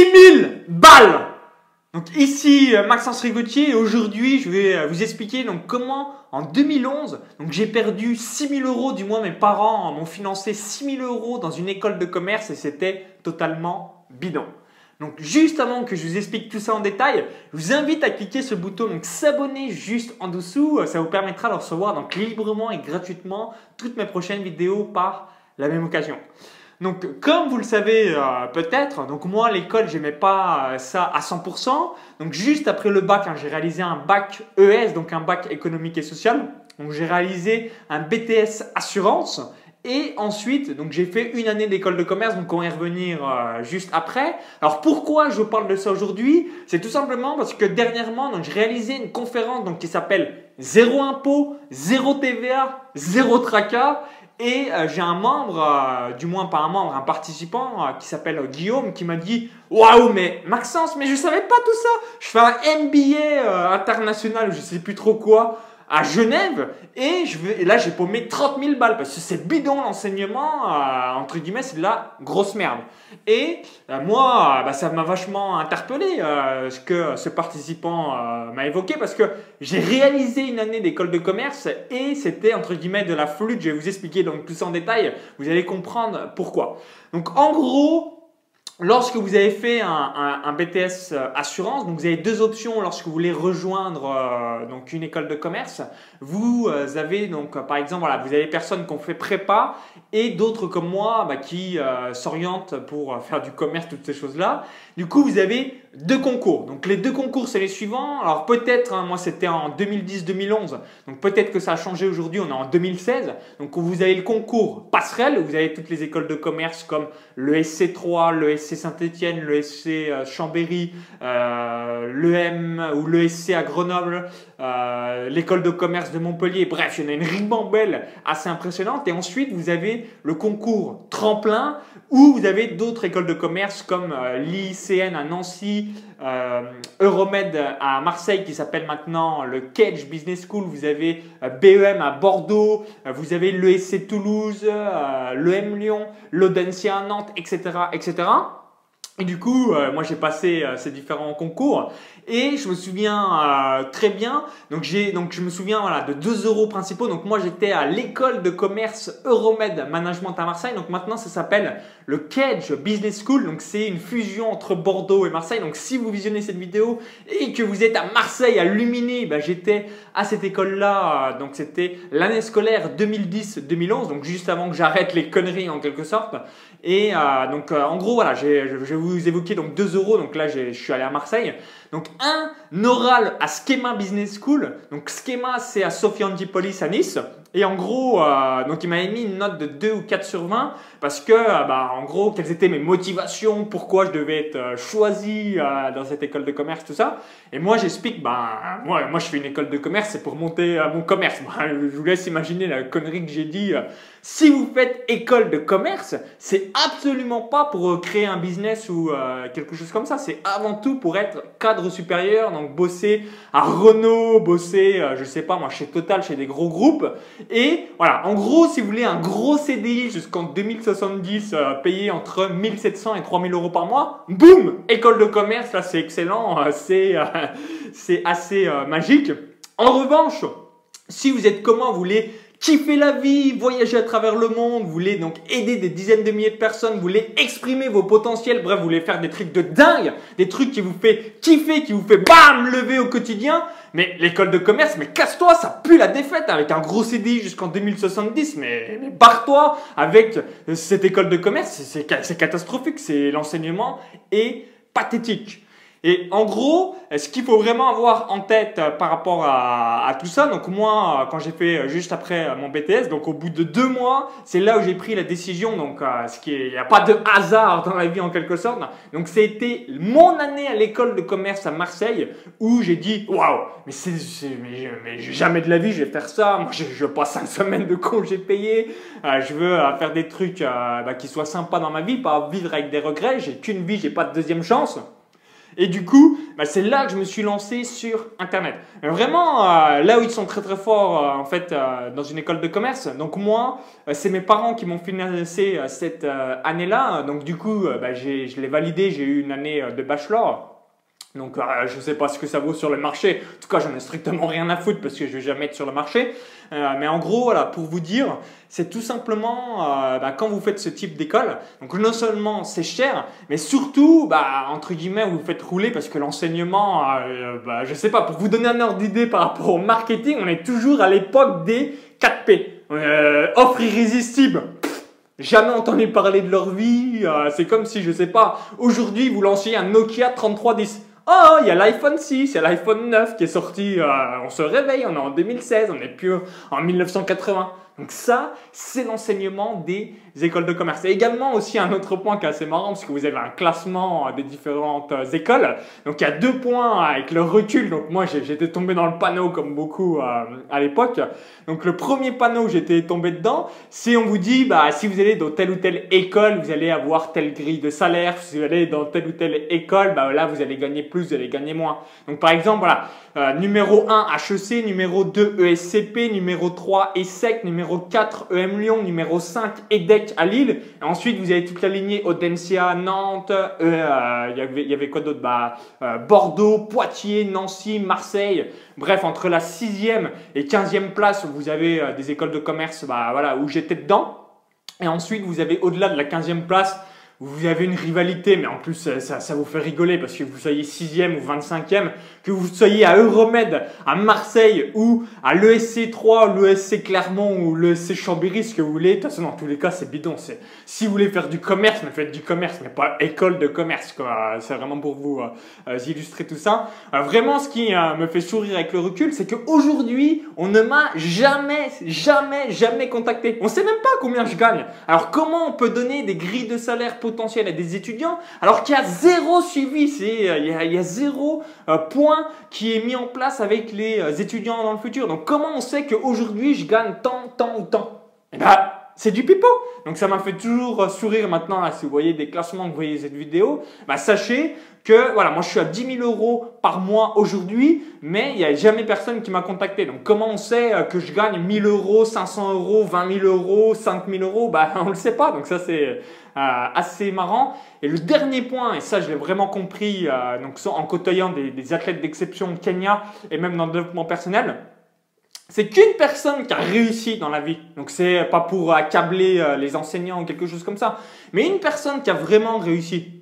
6000 balles donc ici euh, Maxence Rigotier et aujourd'hui je vais euh, vous expliquer donc comment en 2011 donc j'ai perdu 6000 euros du moins mes parents m'ont financé 6000 euros dans une école de commerce et c'était totalement bidon. Donc juste avant que je vous explique tout ça en détail, je vous invite à cliquer sur le bouton s'abonner juste en dessous, ça vous permettra de recevoir donc librement et gratuitement toutes mes prochaines vidéos par la même occasion. Donc, comme vous le savez euh, peut-être, donc moi l'école j'aimais pas euh, ça à 100%. Donc juste après le bac, hein, j'ai réalisé un bac ES, donc un bac économique et social. Donc j'ai réalisé un BTS assurance. Et ensuite, donc j'ai fait une année d'école de commerce, donc on va y revenir euh, juste après. Alors pourquoi je parle de ça aujourd'hui? C'est tout simplement parce que dernièrement, donc j'ai réalisé une conférence donc qui s'appelle Zéro impôt, zéro TVA, zéro tracas. Et euh, j'ai un membre, euh, du moins pas un membre, un participant euh, qui s'appelle Guillaume qui m'a dit Waouh, mais Maxence, mais je savais pas tout ça. Je fais un MBA international, je sais plus trop quoi à Genève et, je vais, là j'ai paumé 30 000 balles parce que c'est bidon l'enseignement, euh, entre guillemets, c'est de la grosse merde. Et euh, moi, bah, ça m'a vachement interpellé euh, ce que ce participant m'a évoqué parce que j'ai réalisé une année d'école de commerce et c'était entre guillemets de la flûte. Je vais vous expliquer donc ça en détail, vous allez comprendre pourquoi. Donc en gros, Lorsque vous avez fait un, BTS euh, assurance, donc vous avez deux options lorsque vous voulez rejoindre euh, donc une école de commerce. Vous euh, avez donc par exemple voilà, vous avez des personnes qui ont fait prépa et d'autres comme moi bah, qui s'orientent pour faire du commerce, toutes ces choses-là. Du coup, vous avez deux concours. Donc les deux concours, c'est les suivants. Alors peut-être, hein, moi c'était en 2010-2011, donc peut-être que ça a changé aujourd'hui, on est en 2016. Donc vous avez le concours passerelle, vous avez toutes les écoles de commerce comme le SC3, le SC Saint-Etienne, le euh, Chambéry, euh, l'EM ou le SC à Grenoble, euh, l'école de commerce de Montpellier. Bref, il y en a une ribambelle assez impressionnante. Et ensuite, vous avez le concours tremplin où vous avez d'autres écoles de commerce comme l'ICN à Nancy, Euromed à Marseille qui s'appelle maintenant le Cage Business School. Vous avez BEM à Bordeaux, vous avez l'ESC Toulouse, l'EM Lyon, l'Audencia à Nantes, etc., etc. Et du coup, euh, moi j'ai passé euh, ces différents concours et je me souviens euh, très bien. Donc j'ai donc je me souviens voilà de deux euros principaux. Donc moi j'étais à l'école de commerce Euromed Management à Marseille. Donc maintenant ça s'appelle le Cage Business School. Donc c'est une fusion entre Bordeaux et Marseille. Donc si vous visionnez cette vidéo et que vous êtes à Marseille à Luminé, ben, j'étais à cette école là. donc c'était l'année scolaire 2010-2011. Donc juste avant que j'arrête les conneries en quelque sorte. Et donc en gros voilà, je vais vous vous évoquiez donc 2 euros, donc là je suis allé à Marseille. Donc un oral à Schema Business School. Donc Schema c'est à Sophie Antipolis à Nice. Et en gros, euh, donc il m'avait mis une note de 2 ou 4 sur 20 parce que, euh, bah, en gros, quelles étaient mes motivations, pourquoi je devais être euh, choisi dans cette école de commerce, tout ça. Et moi, j'explique, bah, moi, moi, je fais une école de commerce, c'est pour monter mon commerce. Bah, je vous laisse imaginer la connerie que j'ai dit. si vous faites école de commerce, c'est absolument pas pour créer un business ou quelque chose comme ça. C'est avant tout pour être cadre supérieur, donc bosser à Renault, bosser, je sais pas, moi, chez Total, chez des gros groupes. Et voilà, en gros, si vous voulez un gros CDI jusqu'en 2070, euh, payé entre 1700 et 3000 euros par mois, boum, école de commerce, là c'est excellent, euh, c'est euh, assez magique. En revanche, si vous êtes comment, vous voulez kiffer la vie, voyager à travers le monde, vous voulez donc aider des dizaines de milliers de personnes, vous voulez exprimer vos potentiels, bref, vous voulez faire des trucs de dingue, des trucs qui vous fait kiffer, qui vous fait bam lever au quotidien. Mais l'école de commerce, mais casse-toi, ça pue la défaite avec un gros CDI jusqu'en 2070, mais, mais barre-toi avec cette école de commerce, c'est catastrophique, c'est l'enseignement est pathétique. Et en gros, ce qu'il faut vraiment avoir en tête euh, par rapport à, tout ça, donc moi, euh, quand j'ai fait euh, juste après mon BTS, donc au bout de deux mois, c'est là où j'ai pris la décision. Donc, ce qui il n'y a pas de hasard dans la vie en quelque sorte. Donc, c'était mon année à l'école de commerce à Marseille où j'ai dit, waouh, mais c'est, mais, jamais de la vie je vais faire ça. Moi, je, je passe cinq semaines de congé payé. je veux faire des trucs bah, qui soient sympas dans ma vie, pas vivre avec des regrets. J'ai qu'une vie, j'ai pas de deuxième chance. Et du coup, bah, c'est là que je me suis lancé sur Internet. vraiment, euh, là où ils sont très très forts, euh, en fait, euh, dans une école de commerce. Donc moi, c'est mes parents qui m'ont financé cette année-là. Donc du coup, bah, je l'ai validé, j'ai eu une année de bachelor. Donc euh, je ne sais pas ce que ça vaut sur le marché. En tout cas, j'en ai strictement rien à foutre parce que je vais jamais être sur le marché. Euh, mais en gros, voilà, pour vous dire, c'est tout simplement euh, bah, quand vous faites ce type d'école. Donc non seulement c'est cher, mais surtout, bah, entre guillemets, vous faites rouler parce que l'enseignement, bah, je sais pas, pour vous donner un ordre d'idée par rapport au marketing, on est toujours à l'époque des 4P. offre irrésistible. jamais entendu parler de leur vie. c'est comme si, je sais pas, aujourd'hui vous lanciez un Nokia 3310. Oh, il y a l'iPhone 6, il y a l'iPhone 9 qui est sorti, euh, on se réveille, on est en 2016, on n'est plus en 1980. Donc ça, c'est l'enseignement des écoles de commerce. Et également aussi un autre point qui est assez marrant, parce que vous avez un classement des différentes euh, écoles. Donc il y a deux points avec le recul. Donc moi, j'étais tombé dans le panneau comme beaucoup euh, à l'époque. Donc le premier panneau où j'étais tombé dedans, c'est on vous dit, bah, si vous allez dans telle ou telle école, vous allez avoir telle grille de salaire. Si vous allez dans telle ou telle école, bah, là, vous allez gagner plus, vous allez gagner moins. Donc par exemple, voilà, euh, numéro 1 HEC, numéro 2 ESCP, numéro 3 ESSEC, numéro 4 EM Lyon, numéro 5 EDEC à Lille. Et ensuite, vous avez toute la lignée Audencia, Nantes, euh, euh, il y avait quoi d'autre? Bah, Bordeaux, Poitiers, Nancy, Marseille. Bref, entre la 6e et 15e place, vous avez des écoles de commerce bah, voilà, où j'étais dedans. Et ensuite, vous avez au-delà de la 15e place, vous avez une rivalité, mais en plus ça, vous fait rigoler parce que vous soyez 6e ou 25e, que vous soyez à Euromed, à Marseille ou à l'ESC 3, l'ESC Clermont ou l'ESC Chambéry, ce que vous voulez. De toute façon, dans tous les cas, c'est bidon. Si vous voulez faire du commerce, mais faites du commerce, mais pas école de commerce. Quoi. C'est vraiment pour vous euh, illustrer tout ça. Euh, vraiment, ce qui euh, me fait sourire avec le recul, c'est qu'aujourd'hui, on ne m'a jamais, jamais, jamais contacté. On sait même pas combien je gagne. Alors comment on peut donner des grilles de salaire pour potentiel à des étudiants, alors qu'il y a zéro suivi, c'est, euh, il, y a, zéro euh, point qui est mis en place avec les euh, étudiants dans le futur. Donc comment on sait qu'aujourd'hui je gagne tant, tant ou tant? Eh ben, c'est du pipeau. Donc ça m'a fait toujours sourire maintenant, si vous voyez des classements, que vous voyez cette vidéo, bah, sachez que voilà, moi je suis à 10 000 euros par mois aujourd'hui, mais il n'y a jamais personne qui m'a contacté. Donc comment on sait euh, que je gagne 1000 euros, 500 euros, 20 000 euros, 5 000 euros? Bah on ne le sait pas, donc ça c'est euh, assez marrant. Et le dernier point, et ça je l'ai vraiment compris euh, donc, en côtoyant des, des athlètes d'exception au Kenya et même dans le développement personnel, c'est qu'une personne qui a réussi dans la vie. Donc c'est pas pour accabler les enseignants ou quelque chose comme ça, mais une personne qui a vraiment réussi.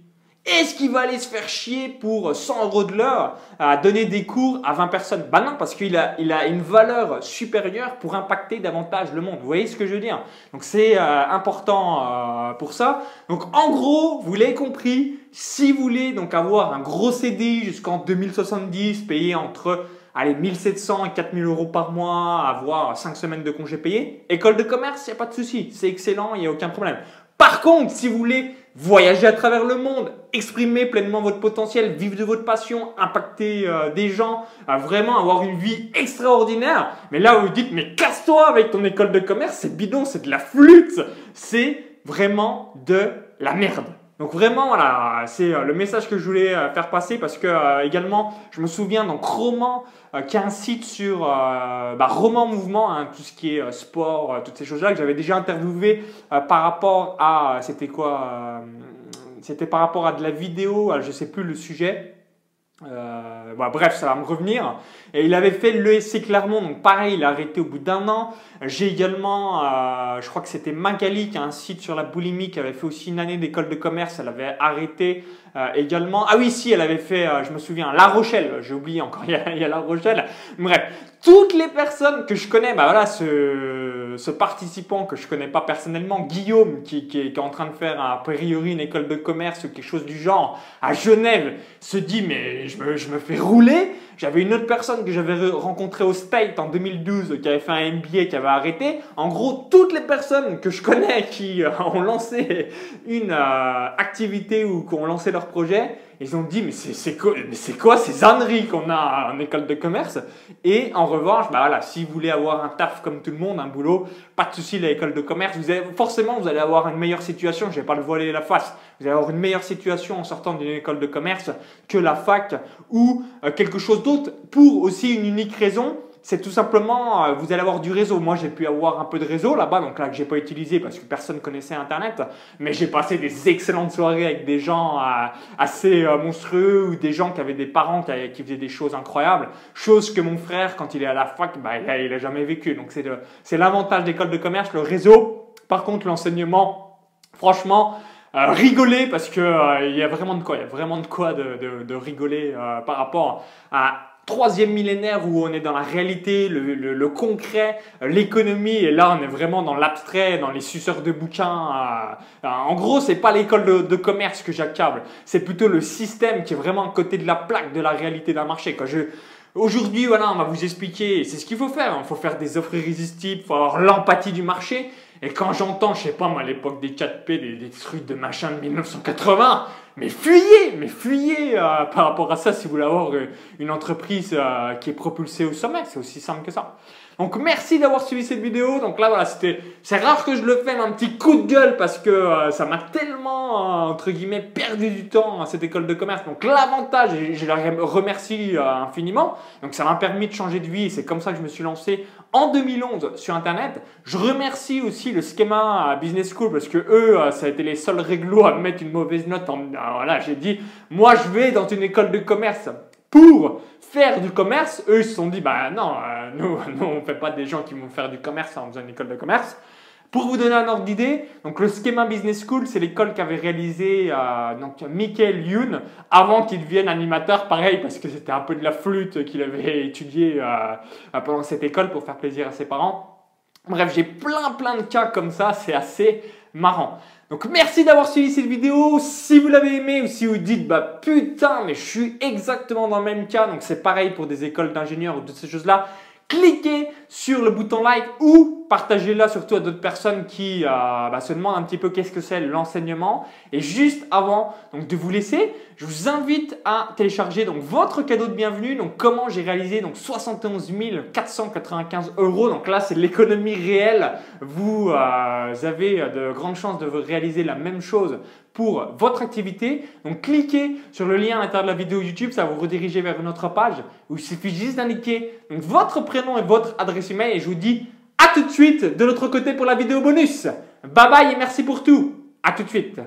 Est-ce qu'il va aller se faire chier pour 100 euros de l'heure à donner des cours à 20 personnes? Bah non, parce qu'il a, il a une valeur supérieure pour impacter davantage le monde. Vous voyez ce que je veux dire? Donc c'est euh, important euh, pour ça. Donc en gros, vous l'avez compris, si vous voulez donc avoir un gros CDI jusqu'en 2070, payer entre allez, 1700 et 4000 euros par mois, avoir 5 semaines de congés payés, école de commerce, il n'y a pas de souci, c'est excellent, il n'y a aucun problème. Par contre, si vous voulez voyager à travers le monde, exprimer pleinement votre potentiel, vivre de votre passion, impacter euh, des gens, vraiment avoir une vie extraordinaire. Mais là, vous dites, mais casse-toi avec ton école de commerce, c'est bidon, c'est de la flûte, c'est vraiment de la merde. Donc vraiment, voilà, c'est euh, le message que je voulais euh, faire passer parce que euh, également, je me souvian donc Roman, qui a sur bah, Roman Mouvement, hein, tout ce qui est sport, toutes ces choses-là, que j'avais déjà interviewé par rapport à, c'était quoi C'était par rapport à de la vidéo, je sais plus le sujet. Euh, bah, bref, ça va me revenir. Et il avait fait l'ESC Clermont, donc pareil, il a arrêté au bout d'un an. J'ai également, euh, je crois que c'était Magali qui a un site sur la boulimie, qui avait fait aussi une année d'école de commerce, elle avait arrêté euh, également. Ah oui, si, elle avait fait, euh, je me souviens, La Rochelle, j'ai oublié encore, il y, a, il y, a, La Rochelle. Bref, toutes les personnes que je connais, bah voilà, ce, ce participant que je connais pas personnellement, Guillaume, qui, est, en train de faire a priori une école de commerce ou quelque chose du genre à Genève, se dit mais je me, je me fais rouler. J'avais une autre personne que j'avais rencontrée au State en 2012 qui avait fait un MBA qui avait arrêté. En gros, toutes les personnes que je connais qui euh, ont lancé une euh, activité ou qui ont lancé leur projet, Ils ont dit, mais c'est quoi, quoi ces âneries qu'on a en école de commerce? Et en revanche, bah voilà, si vous voulez avoir un taf comme tout le monde, un boulot, pas de souci, l'école de commerce, vous avez, forcément, vous allez avoir une meilleure situation. Je vais pas le voiler la face. Vous allez avoir une meilleure situation en sortant d'une école de commerce que la fac ou euh, quelque chose d'autre pour aussi une unique raison c'est tout simplement, euh, vous allez avoir du réseau. Moi, j'ai pu avoir un peu de réseau là-bas, donc là que j'ai pas utilisé parce que personne connaissait Internet. Mais j'ai passé des excellentes soirées avec des gens euh, assez euh, monstrueux ou des gens qui avaient des parents qui, faisaient des choses incroyables. Chose que mon frère, quand il est à la fac, bah, il, a, jamais vécu. Donc c'est l'avantage d'école de commerce, le réseau. Par contre, l'enseignement, franchement, rigoler parce que il y a vraiment de quoi, il y a vraiment de quoi de, de rigoler par rapport à troisième millénaire où on est dans la réalité, le, concret, l'économie, et là on est vraiment dans l'abstrait, dans les suceurs de bouquins. En gros, c'est pas l'école de, commerce que j'accable, c'est plutôt le système qui est vraiment à côté de la plaque de la réalité d'un marché. Quand je, Aujourd'hui, voilà, on va vous expliquer, c'est ce qu'il faut faire. Il faut faire des offres irrésistibles, il faut avoir l'empathie du marché. Et quand j'entends, je sais pas moi, à l'époque des 4P, des, des, trucs de machin de 1980, mais fuyez, mais fuyez euh, par rapport à ça si vous voulez avoir euh, une entreprise euh, qui est propulsée au sommet. C'est aussi simple que ça. Donc merci d'avoir suivi cette vidéo. Donc là voilà, c'était c'est rare que je le fasse un petit coup de gueule parce que ça m'a tellement entre guillemets perdu du temps à cette école de commerce. Donc l'avantage, je la remercie infiniment. Donc ça m'a permis de changer de vie c'est comme ça que je me suis lancé en 2011 sur internet. Je remercie aussi le schéma Business School parce que eux ça a été les seuls réglos à mettre une mauvaise note en voilà, j'ai dit, moi je vais dans une école de commerce pour faire du commerce. Eux, ils se sont dit, bah non, euh, nous, nous, on ne fait pas des gens qui vont faire du commerce en faisant une école de commerce. Pour vous donner un ordre d'idée, donc le Schema Business School, c'est l'école qu'avait réalisé euh, donc Michael Youn avant qu'il devienne animateur, pareil parce que c'était un peu de la flûte qu'il avait étudié euh, pendant cette école pour faire plaisir à ses parents. Bref, j'ai plein plein de cas comme ça, c'est assez marrant. Donc merci d'avoir suivi cette vidéo. Si vous l'avez aimé ou si vous dites bah putain mais je suis exactement dans le même cas, donc c'est pareil pour des écoles d'ingénieurs ou toutes ces choses-là, cliquez sur le bouton like ou partagez-la surtout à d'autres personnes qui euh, bah, se demandent un petit peu qu'est-ce que c'est l'enseignement. Et juste avant donc, de vous laisser, je vous invite à télécharger donc, votre cadeau de bienvenue. Donc comment j'ai réalisé donc, 71 495 euros. Donc là, c'est l'économie réelle. Vous euh, avez de grandes chances de réaliser la même chose pour votre activité. Donc cliquez sur le lien à l'intérieur de la vidéo YouTube, ça vous rediriger vers une autre page où il suffit juste d'indiquer votre prénom et votre adresse email et je vous dis à tout de suite de l'autre côté pour la vidéo bonus. Bye bye et merci pour tout. À tout de suite.